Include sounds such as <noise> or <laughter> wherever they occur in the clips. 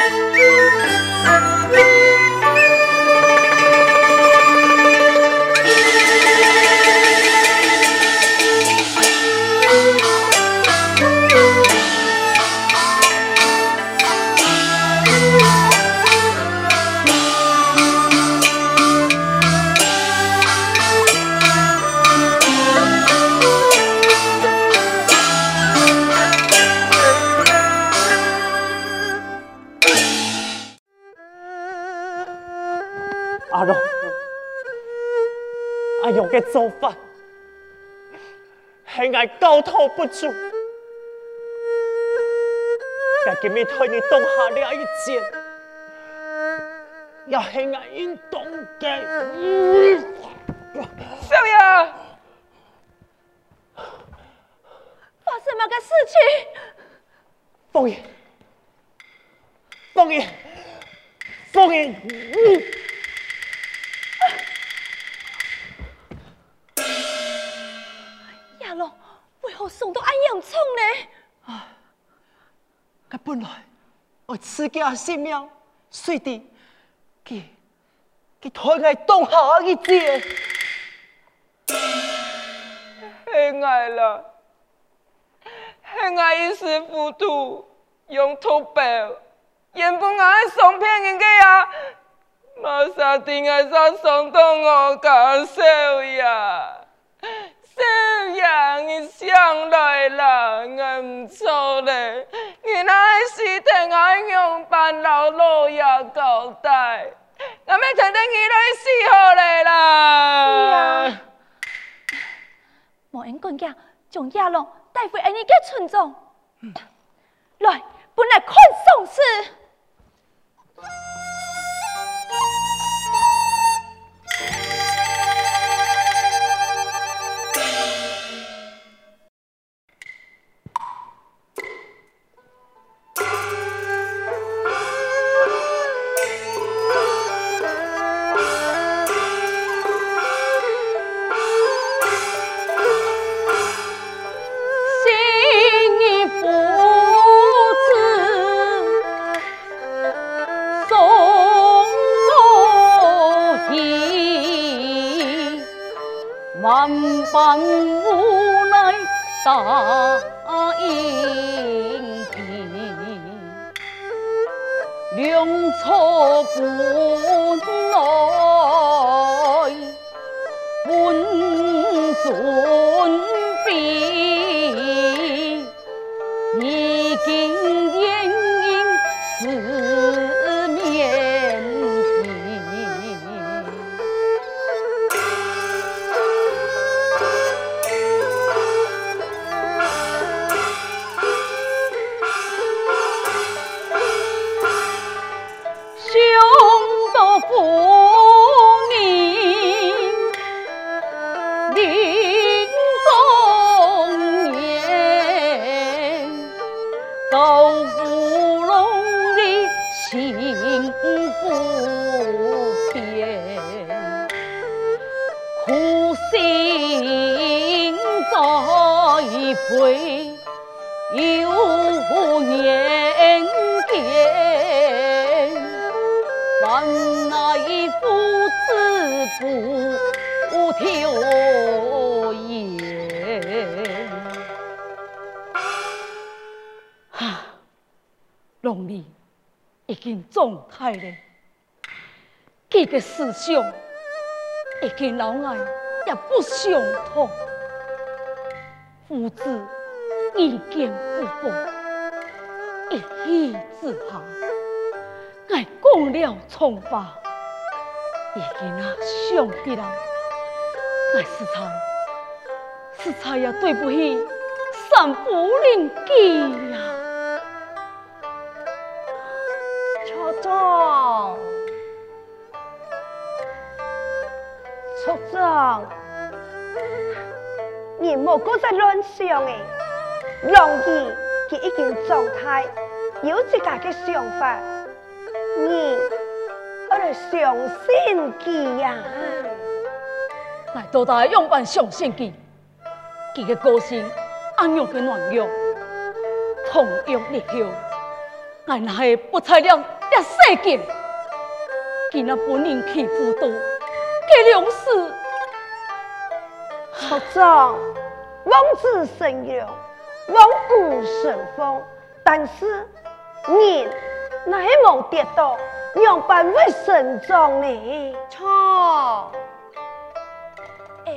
Música <laughs> 嘅做法系我交托不住，但今日替你动下了一箭，又系我应当嘅。少爷，发生乜嘅事情？凤英，凤英，凤英。送到安阳冲呢？啊！佢本来我自己性命，随地佢佢抬来东下一箭，系爱了，系爱一时糊涂，用土包，原本爱送骗人家呀，冇啥定爱上送到我家手呀。少爷，你想来了，我唔错嘞。你那是等我用半老老爷交代，俺们等等你来死好来啦。莫因讲讲，将亚龙带回安尼个村庄，来，本来看丧事。状态咧，佢嘅思想，已经老爱也不相同，父子意见不合，一气之下，爱讲了从法，已经啊想起来，爱师太，师太也对不起三夫人家呀。畜生，你莫搁再乱想诶！龙儿佢已经状态有自家嘅想法，你我来相信佢呀！来多大样板相信佢，佢嘅个性安用嘅软弱，同样力量，俺那系不才了一世界，见那本人欺负多，给两事。错将望子成龙，望虎生风，但是人那还冇跌倒，样板会慎重呢？错。哎，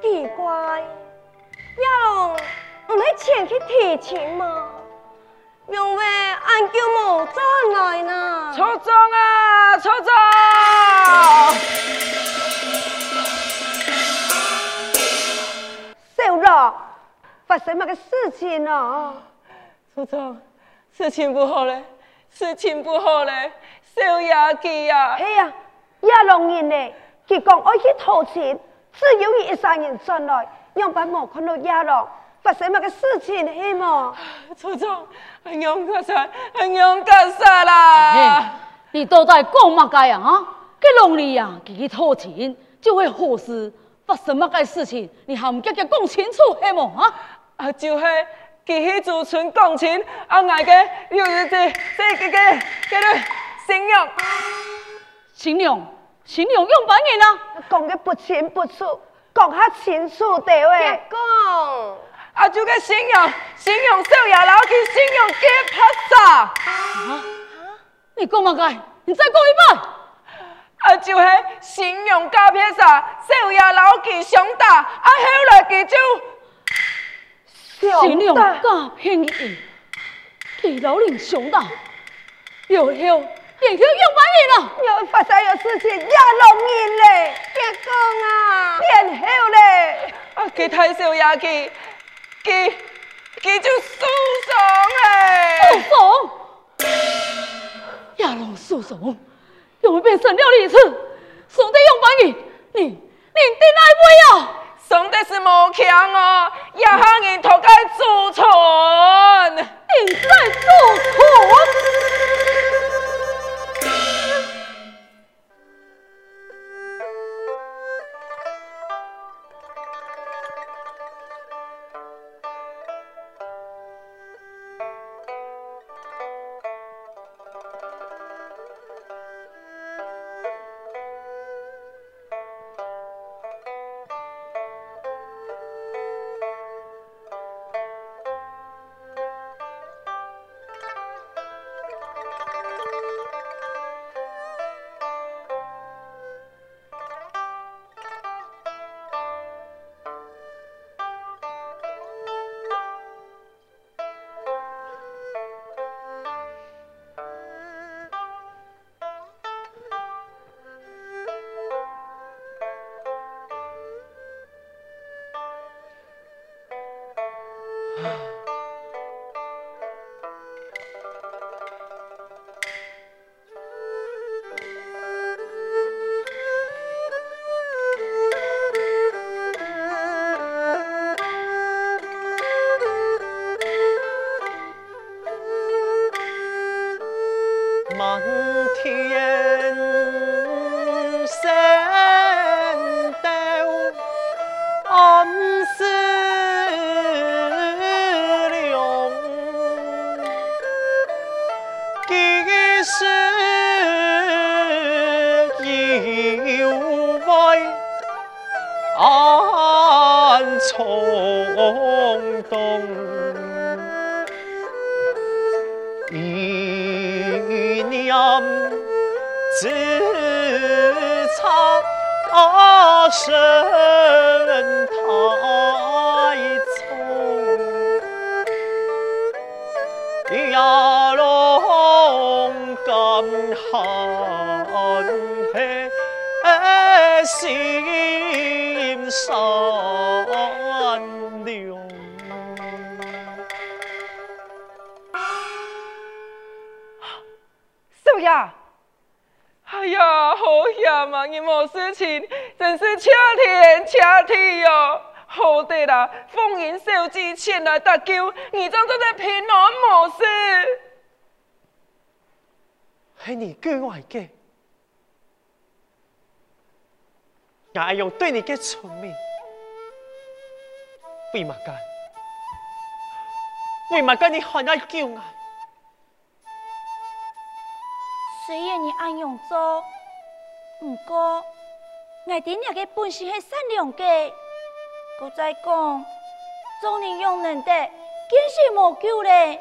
奇怪，亚龙唔系前去提亲吗？因为俺叫冇再来呢。初中啊，初中。小乐，发生乜个事情啊？初中，事情不好嘞，事情不好嘞，小雅琪啊。哎呀，亚龙人呢？佢讲我去偷钱，只有一三人进来，样板冇看到亚龙。发生乜个事情系么？初中，阿娘家杀，阿娘家杀啦！你都在讲乜嘢啊？哈，佢龙儿呀，佢去偷钱，就会何事？发生乜个事情？<sighs> 你还唔叫佢讲清楚系么？啊，啊，就是佢去驻村讲亲，啊，外个又是这这个个叫做新娘，新娘，新娘样板人啊？讲得不清不楚，讲下清楚对喂。讲。啊！就个信用，信用少爷老去信用给拍啥？啊！你讲嘛个？你再讲一遍。啊！就系信用加片啥？少爷老去上当，啊后来佢就信用加片人，给老人上当，又后又后用乜嘢啊？又发生有事情，亚龙人嘞，别讲啊，变后嘞，啊！给太少爷去。佢佢就诉讼嘞！诉讼，亚龙诉讼，又会变成了一次，上帝用完你，你你定来不要？上帝是无强哦，也喊人托该祖传，应该祖传。之差，身太重，亚龙咁狠气心伤好险啊！你冇事情，真是谢天谢地哟。好的啦，风云小姐前来搭救，你真真的平安无事。系你救我嘅，我爱用对你嘅聪明，为嘛干？为嘛干？你还要救我？虽然你安样做，不过爱丁那个本性是善良的。搁再讲，做人用人的，见死莫救嘞。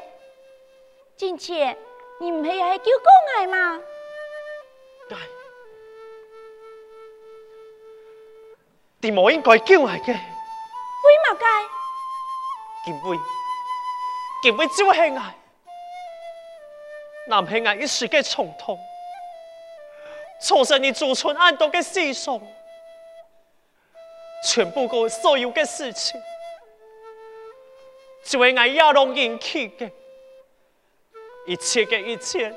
今前你唔系也系救过爱吗？爱，你无应该救爱嘅。为嘛该？因为，因为就系爱。男系爱一时嘅冲动，造成你祖传暗度嘅思想，全部个所有嘅事情，就会爱亚龙引起嘅，一切嘅一切，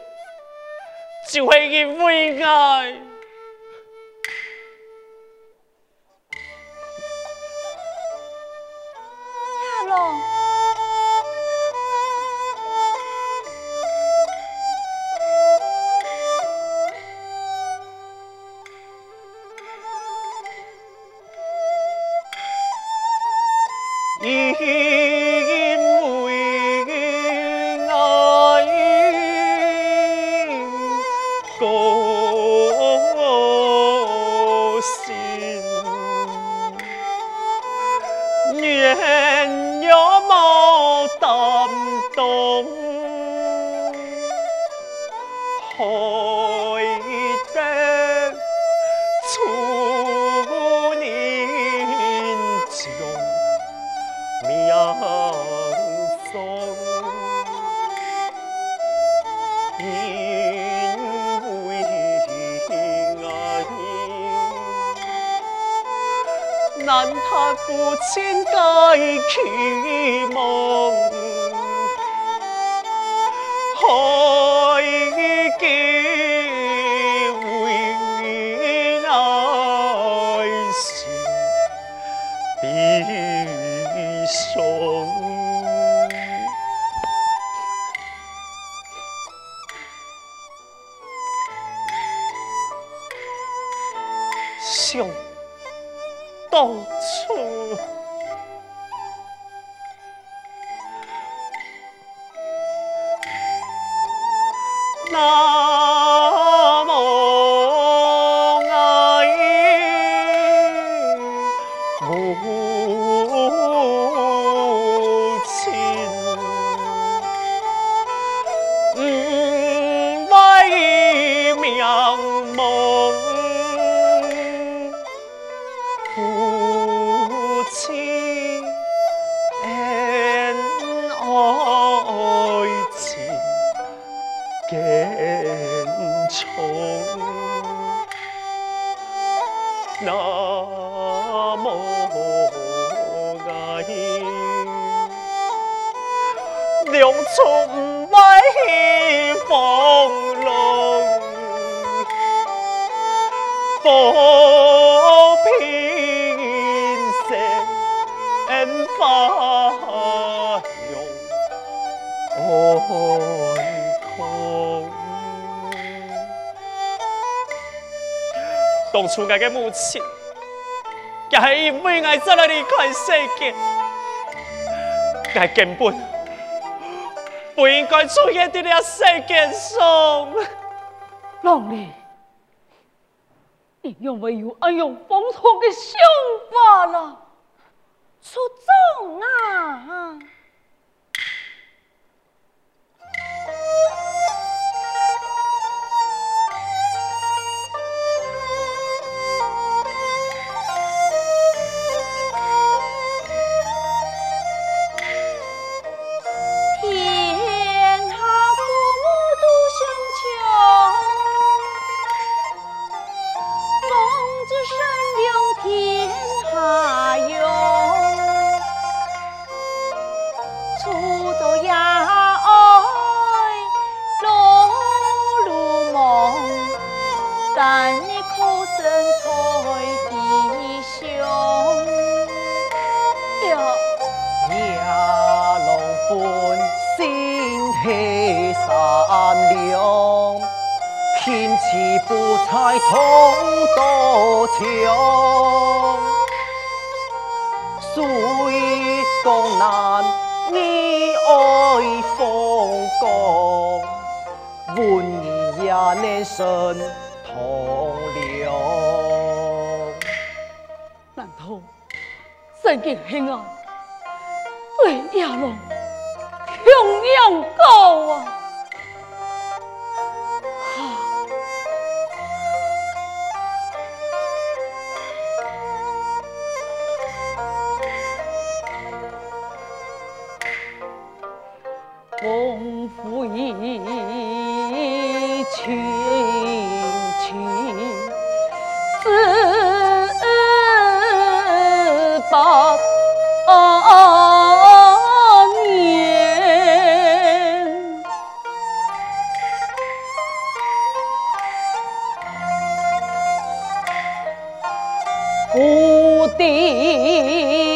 就会因为爱。吃当初我的母亲，也是因为在那里看世界，我根本不应该出现在这世界上。郎丽，你有没有安用疯狂的想法了？出走啊！同到情，虽江南你爱风光，闻也难身同流。难道神的兄啊？对呀，龙，同样高啊！无敌。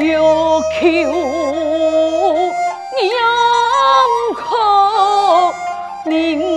有求娘可怜。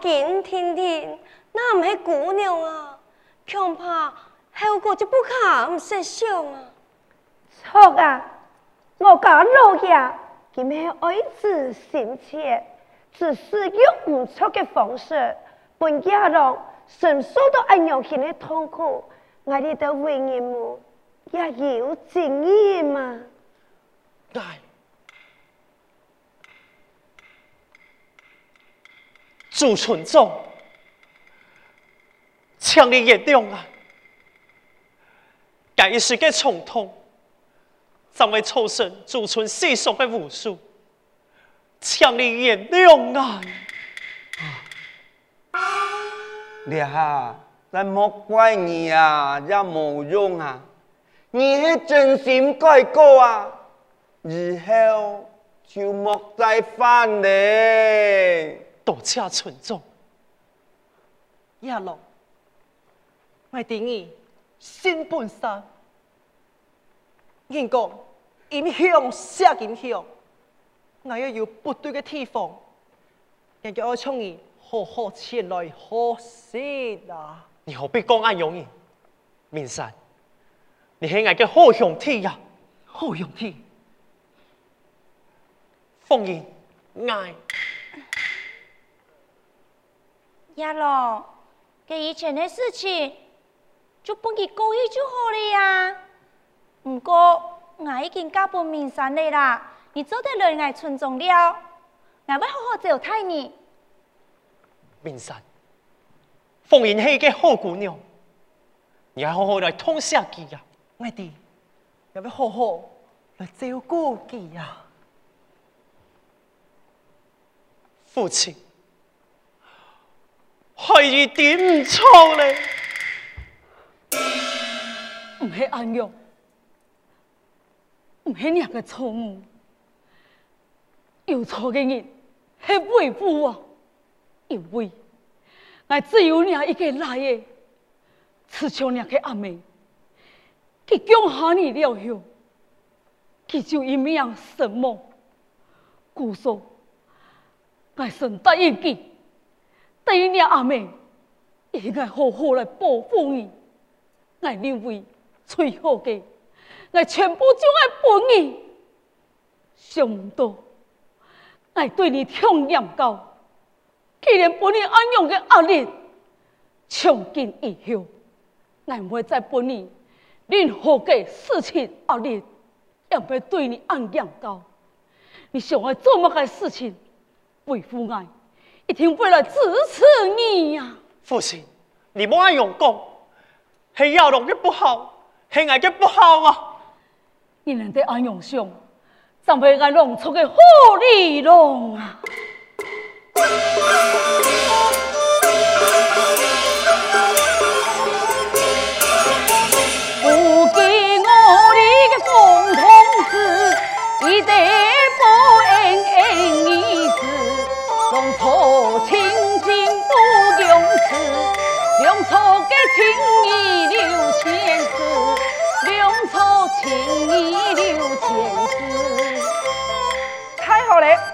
紧听听，那唔系姑娘啊，恐怕后果就不堪设想啊！错啊，我家老爷佢咩爱子心切，只是用唔错嘅方式，本家郎承受到安阳县嘅痛苦，我哋都为你们也有正义嘛。驻村长，强烈原谅啊！该一时嘅冲动，怎会造成驻村世上嘅无数？强烈原谅啊！娘啊，咱莫怪你啊，也冇用啊！你是真心改过啊，以后。就莫再犯嘞。多谢村长。亚龙，我定义新本山，人讲影响写影响，我要有不对的地方，人叫我从你好好前来学习啊！你何必讲安容易？明山，你系我嘅好兄弟呀，好兄弟。凤英，爱。亚龙，给以前的事情就不给过去就好了呀。不过我已经嫁过明山了啦，你做得来爱村中了，我会好好招待你。明山，凤英系一个好姑娘，你要好好来疼惜佢呀。我哋要好好来照顾佢呀。父亲，孩儿点唔错咧？唔系安样，唔系两个错误，有错嘅人系为父啊，因为我只有两一个来嘅，只求两个阿妹，佢讲下你了后，佢就一面什么，姑说。我神答应佢，答应你阿妹，应该好好来保护你。我认为最好的，我全部将爱分你。想唔到，我对你挺严高，既然本年安样嘅压力，从今以后，我唔会再把你任何嘅事情压力，也唔会对你安严高。你想要做么个事情？为父爱，一定会来支持你呀、啊！父亲，你莫爱用讲，系亚龙嘅不好，系我嘅不好啊！你能得安用上，怎会爱弄出个好利龙啊！我给我的个同志一代不恩一世荣操倾尽多穷世粮草给情义留千尺粮草请你留千尺太好了。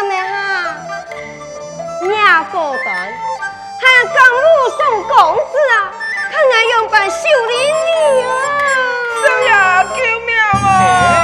怎么哈？娘高端，还刚路送公子啊，看我用办修理你啊！怎么样，救命啊！